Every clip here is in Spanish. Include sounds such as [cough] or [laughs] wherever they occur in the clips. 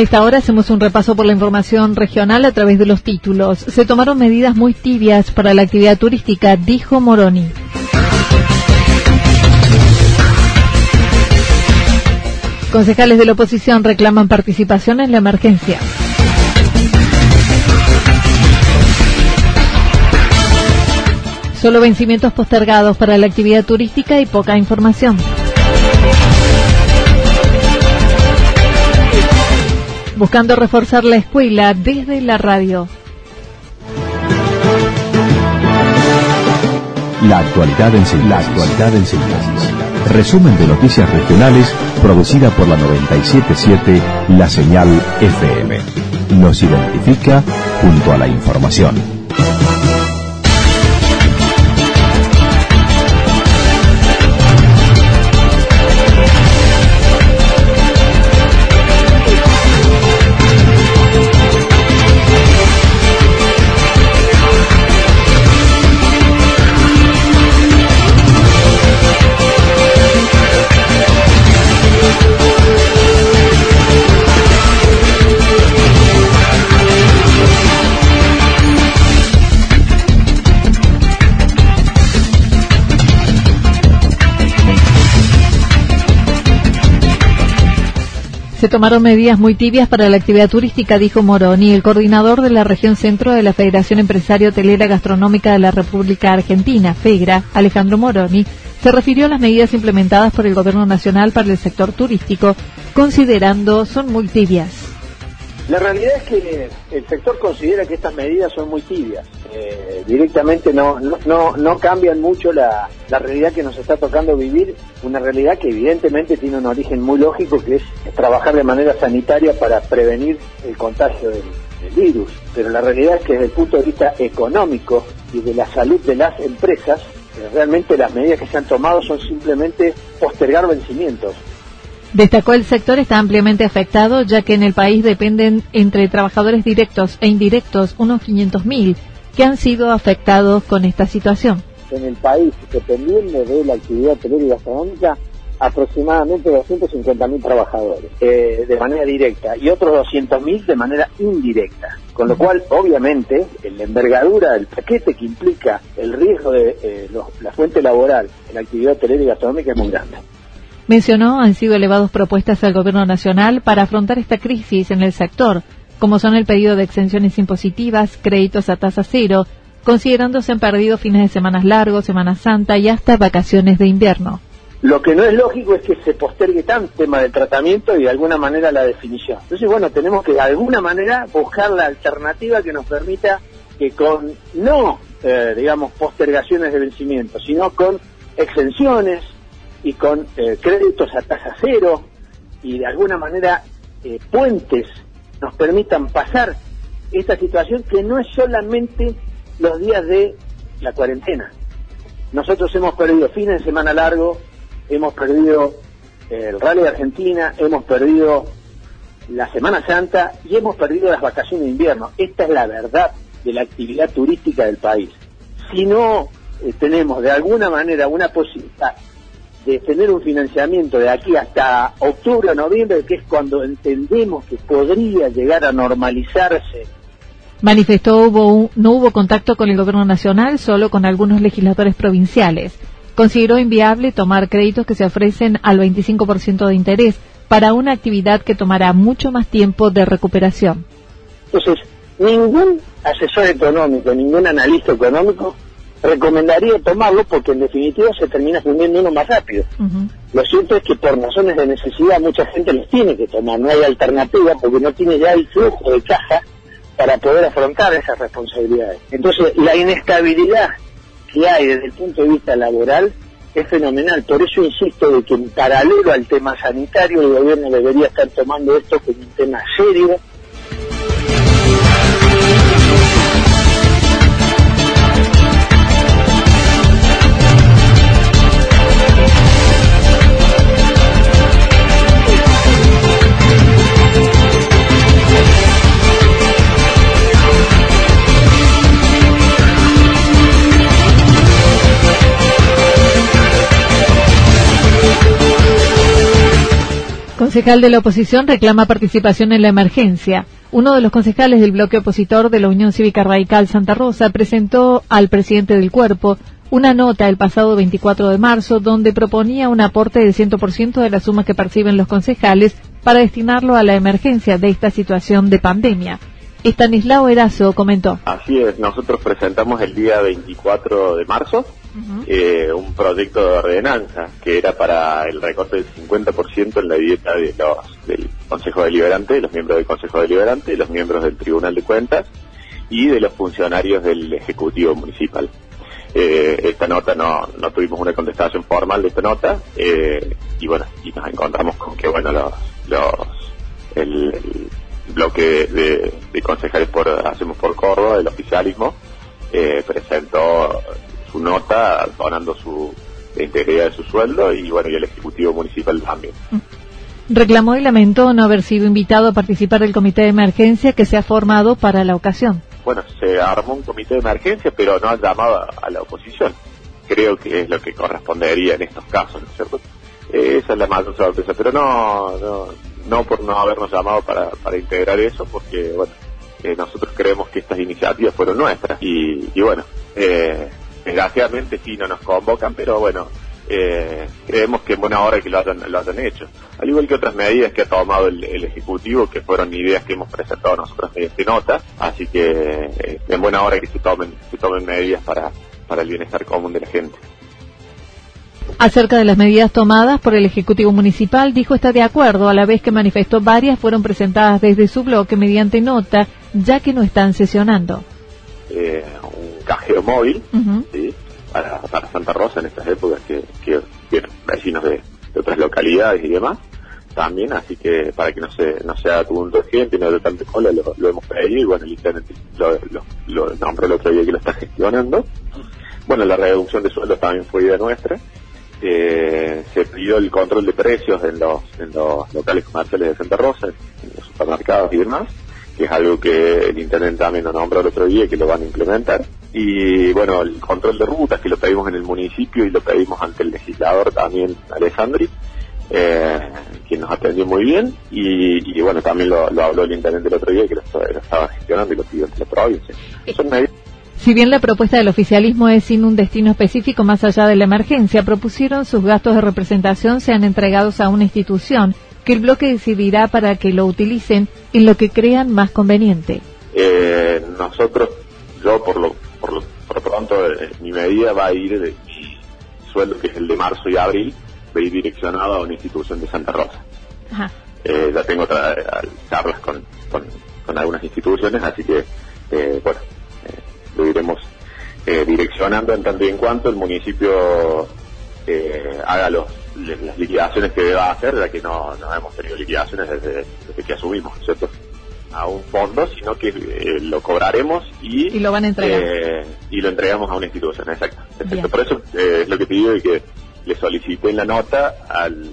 A esta hora hacemos un repaso por la información regional a través de los títulos. Se tomaron medidas muy tibias para la actividad turística, dijo Moroni. Concejales de la oposición reclaman participación en la emergencia. Solo vencimientos postergados para la actividad turística y poca información. Buscando reforzar la escuela desde la radio. La actualidad en síntesis. Resumen de noticias regionales producida por la 977 La Señal FM. Nos identifica junto a la información. Tomaron medidas muy tibias para la actividad turística, dijo Moroni, el coordinador de la región centro de la Federación Empresario Hotelera Gastronómica de la República Argentina, FEGRA, Alejandro Moroni, se refirió a las medidas implementadas por el Gobierno Nacional para el sector turístico, considerando son muy tibias. La realidad es que el sector considera que estas medidas son muy tibias. Eh, directamente no, no, no, cambian mucho la, realidad que nos está tocando vivir, una realidad que evidentemente tiene un origen muy lógico, que es trabajar de manera sanitaria para prevenir el contagio del, virus. Pero la realidad es que desde el punto de vista económico y de la salud de las empresas, eh, realmente las medidas que se han tomado son simplemente postergar vencimientos. Destacó el sector está ampliamente afectado, ya que en el país dependen entre trabajadores directos e indirectos unos 500.000 que han sido afectados con esta situación. En el país, dependiendo de la actividad hotelera y gastronómica, aproximadamente 250.000 trabajadores eh, de manera directa y otros 200.000 de manera indirecta. Con lo cual, obviamente, la envergadura del paquete que implica el riesgo de eh, la fuente laboral en la actividad hotelera y gastronómica es muy grande. Mencionó han sido elevadas propuestas al Gobierno Nacional para afrontar esta crisis en el sector, como son el pedido de exenciones impositivas, créditos a tasa cero, considerando se han perdido fines de semanas largos, Semana Santa y hasta vacaciones de invierno. Lo que no es lógico es que se postergue tanto el tema del tratamiento y de alguna manera la definición. Entonces, bueno, tenemos que de alguna manera buscar la alternativa que nos permita que con no, eh, digamos, postergaciones de vencimiento, sino con exenciones, y con eh, créditos a tasa cero y de alguna manera eh, puentes nos permitan pasar esta situación que no es solamente los días de la cuarentena, nosotros hemos perdido fines de semana largo, hemos perdido el Rally de Argentina, hemos perdido la Semana Santa y hemos perdido las vacaciones de invierno. Esta es la verdad de la actividad turística del país. Si no eh, tenemos de alguna manera una posibilidad de tener un financiamiento de aquí hasta octubre o noviembre, que es cuando entendemos que podría llegar a normalizarse. Manifestó hubo no hubo contacto con el gobierno nacional, solo con algunos legisladores provinciales. Consideró inviable tomar créditos que se ofrecen al 25% de interés para una actividad que tomará mucho más tiempo de recuperación. Entonces, ningún asesor económico, ningún analista económico recomendaría tomarlo porque en definitiva se termina fundiendo uno más rápido. Lo cierto es que por razones de necesidad mucha gente los tiene que tomar, no hay alternativa porque no tiene ya el flujo de caja para poder afrontar esas responsabilidades. Entonces, la inestabilidad que hay desde el punto de vista laboral es fenomenal. Por eso insisto de que en paralelo al tema sanitario el gobierno debería estar tomando esto como un tema serio concejal de la oposición reclama participación en la emergencia. Uno de los concejales del bloque opositor de la Unión Cívica Radical Santa Rosa presentó al presidente del cuerpo una nota el pasado 24 de marzo donde proponía un aporte del 100% de la suma que perciben los concejales para destinarlo a la emergencia de esta situación de pandemia. Estanislao Erazo comentó. Así es, nosotros presentamos el día 24 de marzo eh, un proyecto de ordenanza que era para el recorte del 50% en la dieta de los, del Consejo Deliberante, de los miembros del Consejo Deliberante, de los miembros del Tribunal de Cuentas y de los funcionarios del Ejecutivo Municipal. Eh, esta nota no, no tuvimos una contestación formal de esta nota eh, y bueno, y nos encontramos con que bueno, los, los el bloque de, concejales por Hacemos por Córdoba, el oficialismo, eh, presentó su nota donando su integridad de su sueldo y bueno, y el Ejecutivo Municipal también. Reclamó y lamentó no haber sido invitado a participar del comité de emergencia que se ha formado para la ocasión. Bueno, se armó un comité de emergencia, pero no ha llamado a, la oposición. Creo que es lo que correspondería en estos casos, ¿no es cierto? Eh, esa es la mayor sorpresa, pero no, no, no por no habernos llamado para, para integrar eso, porque bueno, eh, nosotros creemos que estas iniciativas fueron nuestras y, y bueno, eh, desgraciadamente sí no nos convocan, pero bueno, eh, creemos que en buena hora que lo hayan, lo hayan hecho. Al igual que otras medidas que ha tomado el, Ejecutivo, que fueron ideas que hemos presentado nosotros mediante nota, así que eh, en buena hora que se tomen, se tomen medidas para, para el bienestar común de la gente. Acerca de las medidas tomadas por el Ejecutivo Municipal, dijo estar de acuerdo, a la vez que manifestó varias fueron presentadas desde su bloque mediante nota, ya que no están sesionando. Eh, cajero móvil para, Santa Rosa en estas épocas que, que vienen vecinos de, otras localidades y demás también, así que para que no se no sea de gente, no haya tanta cola, lo, hemos pedido y bueno, el internet lo, lo, lo nombró el otro día que lo está [laughs] gestionando. Bueno, la reducción de sueldos también fue idea nuestra. Eh, se pidió el control de precios en los, en los locales comerciales de Santa Rosa, en los supermercados y demás, que es algo que el Internet también nos nombró el otro día y que lo van a implementar. Y bueno, el control de rutas que lo pedimos en el municipio y lo pedimos ante el legislador también, Alessandri, eh, quien nos atendió muy bien. Y, bueno, también lo, habló el Internet el otro día que lo, estaba gestionando y lo pidió ante la provincia. Si bien la propuesta del oficialismo es sin un destino específico más allá de la emergencia, propusieron sus gastos de representación sean entregados a una institución que el bloque decidirá para que lo utilicen en lo que crean más conveniente. Eh, nosotros, yo por lo, por lo pronto, eh, mi medida va a ir de mi sueldo, que es el de marzo y abril, va a ir direccionado a una institución de Santa Rosa. Eh, ya tengo otra, charlas con, con, con, algunas instituciones, así que, bueno, lo iremos eh, direccionando en tanto y en cuanto el municipio eh, haga los, las liquidaciones que deba hacer, ya que no, no hemos tenido liquidaciones desde, que asumimos, ¿cierto? a un fondo, sino que eh, lo cobraremos y, lo van a entregar. Eh, y lo entregamos a una institución, exacto. Por eso eh, es lo que te digo de que le solicité en la nota al...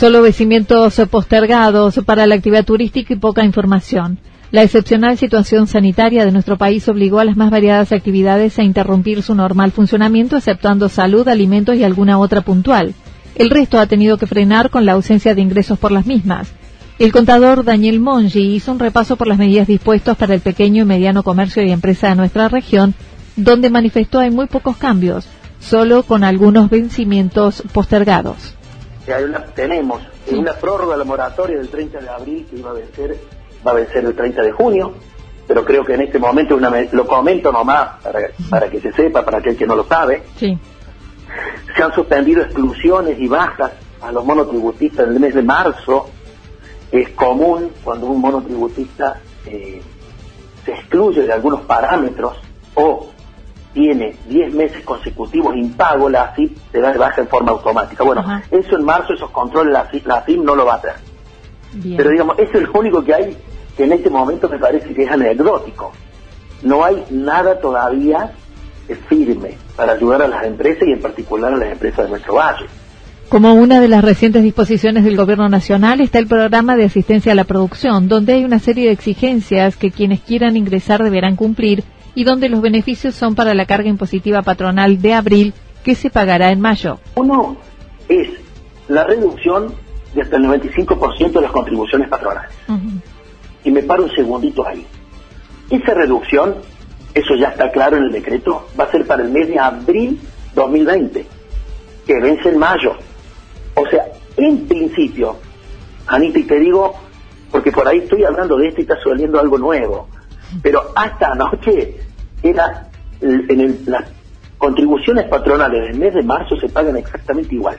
Solo vencimientos postergados para la actividad turística y poca información. La excepcional situación sanitaria de nuestro país obligó a las más variadas actividades a interrumpir su normal funcionamiento, exceptuando salud, alimentos y alguna otra puntual. El resto ha tenido que frenar con la ausencia de ingresos por las mismas. El contador Daniel Mongi hizo un repaso por las medidas dispuestas para el pequeño y mediano comercio y empresa de nuestra región, donde manifestó hay muy pocos cambios, solo con algunos vencimientos postergados. Tenemos una prórroga de la moratoria del 30 de abril que iba a vencer va a vencer el 30 de junio, pero creo que en este momento, una, lo comento nomás para, para que se sepa, para aquel que no lo sabe, sí. se han suspendido exclusiones y bajas a los monotributistas en el mes de marzo. Es común cuando un monotributista eh, se excluye de algunos parámetros o tiene 10 meses consecutivos impago, la AFIP se da de baja en forma automática. Bueno, eso en marzo, esos controles, la AFIP, la AFIP no lo va a hacer. Pero digamos, es el único que hay que en este momento me parece que es anecdótico. No hay nada todavía firme para ayudar a las empresas y en particular a las empresas de nuestro valle. Como una de las recientes disposiciones del Gobierno Nacional está el programa de asistencia a la producción, donde hay una serie de exigencias que quienes quieran ingresar deberán cumplir y donde los beneficios son para la carga impositiva patronal de abril que se pagará en mayo. Uno es la reducción de hasta el 95% de las contribuciones patronales. Y me paro un segundito ahí. Esa reducción, eso ya está claro en el decreto, va a ser para el mes de abril 2020, que vence en mayo. O sea, en principio, Anita, y te digo, porque por ahí estoy hablando de esto y está sucediendo algo nuevo, pero hasta anoche era en las contribuciones patronales del mes de marzo se pagan exactamente igual,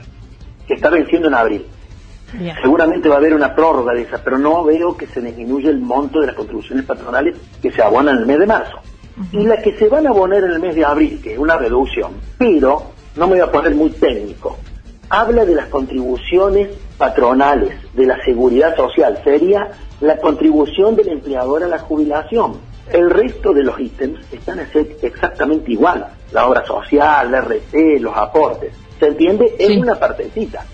que está venciendo en abril. Seguramente va a haber una prórroga de esa, pero no veo que se disminuya el monto de las contribuciones patronales que se abonan en el mes de marzo. Y las que se van a abonar en el mes de abril, que es una reducción, pero no me voy a poner muy técnico, habla de las contribuciones patronales de la seguridad social, sería la contribución del empleador a la jubilación. El resto de los ítems están exactamente igual, la obra social, la RT, los aportes. ¿Se entiende? Es una partecita.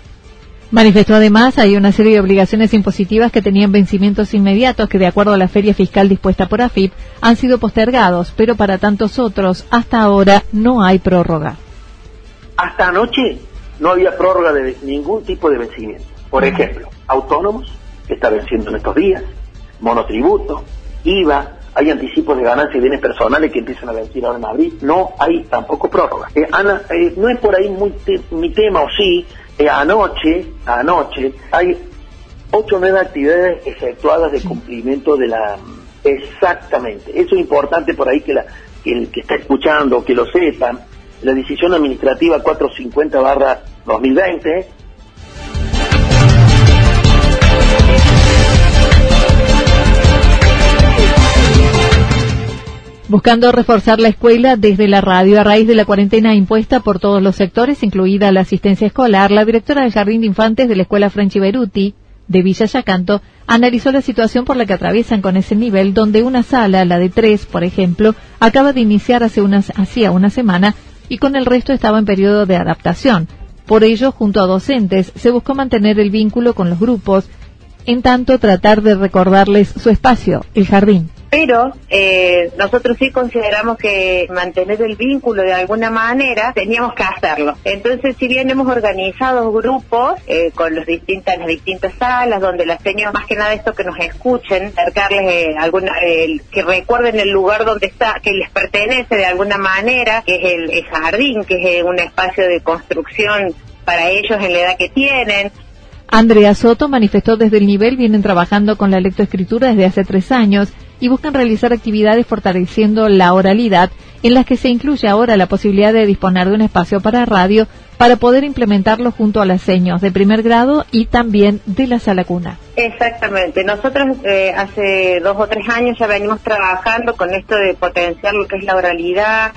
Manifestó además hay una serie de obligaciones impositivas que tenían vencimientos inmediatos que de acuerdo a la feria fiscal dispuesta por AFIP han sido postergados, pero para tantos otros hasta ahora no hay prórroga. Hasta anoche no había prórroga de ningún tipo de vencimiento. Por ejemplo, autónomos, que está venciendo en estos días, monotributo, IVA, hay anticipos de ganancias y bienes personales que empiezan a vencer ahora en abril, no hay tampoco prórroga. Eh, Ana, eh, no es por ahí muy mi tema, o sí, eh, anoche, anoche, hay ocho nuevas actividades efectuadas de cumplimiento de la... Exactamente. Eso es importante por ahí que, la, que el que está escuchando, que lo sepan. La decisión administrativa 450 barra 2020 buscando reforzar la escuela desde la radio a raíz de la cuarentena impuesta por todos los sectores, incluida la asistencia escolar. La directora del Jardín de Infantes de la Escuela Franchi Beruti de Villa Yacanto analizó la situación por la que atraviesan con ese nivel, donde una sala, la de tres, por ejemplo, acaba de iniciar hace unas, hacía una semana y con el resto estaba en periodo de adaptación. Por ello, junto a docentes, se buscó mantener el vínculo con los grupos, en tanto tratar de recordarles su espacio, el jardín pero eh, nosotros sí consideramos que mantener el vínculo de alguna manera teníamos que hacerlo. Entonces, si bien hemos organizado grupos eh, con los distintas, las distintas salas, donde las señas, más que nada esto que nos escuchen, acercarles eh, alguna, que recuerden el lugar donde está, que les pertenece de alguna manera, que es el, el jardín, que es un espacio de construcción para ellos en la edad que tienen, Andrea Soto manifestó desde el nivel vienen trabajando con la lectoescritura desde hace tres años y buscan realizar actividades fortaleciendo la oralidad en las que se incluye ahora la posibilidad de disponer de un espacio para radio para poder implementarlo junto a las seños de primer grado y también de la sala cuna. Exactamente. Nosotros eh, hace dos o tres años ya venimos trabajando con esto de potenciar lo que es la oralidad,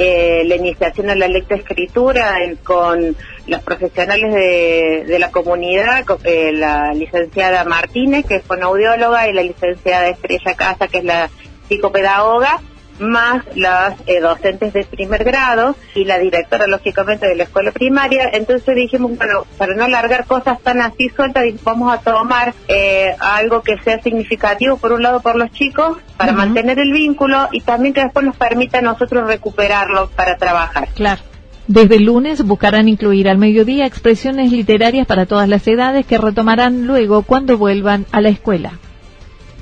eh, la iniciación a la lectoescritura con los profesionales de, la comunidad, eh, la licenciada Martínez, que es fonoaudióloga, y la licenciada Estrella Casa, que es la psicopedagoga, más las eh, docentes de primer grado y la directora, lógicamente, de la escuela primaria. Entonces dijimos, bueno, para no alargar cosas tan así sueltas, vamos a tomar eh, algo que sea significativo, por un lado, por los chicos, para mantener el vínculo y también que después nos permita a nosotros recuperarlo para trabajar. Claro. Desde el lunes buscarán incluir al mediodía expresiones literarias para todas las edades que retomarán luego cuando vuelvan a la escuela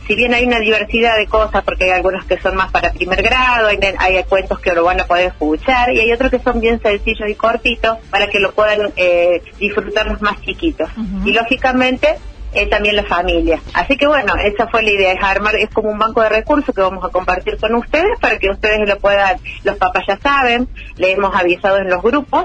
si bien hay una diversidad de cosas, porque hay algunos que son más para primer grado, hay, hay cuentos que lo van a poder escuchar y hay otros que son bien sencillos y cortitos para que lo puedan eh, disfrutar los más chiquitos. Y lógicamente eh, también la familia. Así que bueno, esa fue la idea, es armar, es como un banco de recursos que vamos a compartir con ustedes para que ustedes lo puedan, los papás ya saben, le hemos avisado en los grupos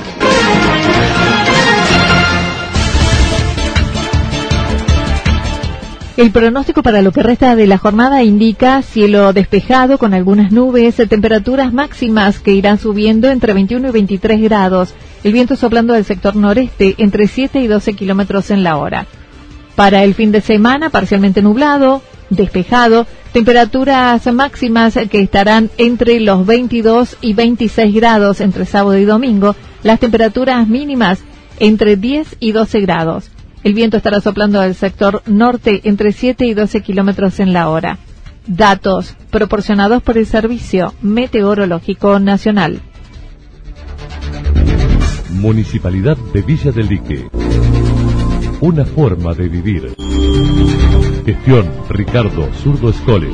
El pronóstico para lo que resta de la jornada indica cielo despejado con algunas nubes, temperaturas máximas que irán subiendo entre 21 y 23 grados, el viento soplando del sector noreste entre 7 y 12 kilómetros en la hora. Para el fin de semana, parcialmente nublado, despejado, temperaturas máximas que estarán entre los 22 y 26 grados entre sábado y domingo, las temperaturas mínimas entre 10 y 12 grados. El viento estará soplando del sector norte entre 7 y 12 kilómetros en la hora. Datos proporcionados por el Servicio Meteorológico Nacional. Municipalidad de Villa del Lique. Una forma de vivir. Gestión Ricardo Zurdo Escole.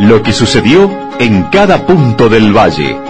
Lo que sucedió en cada punto del valle.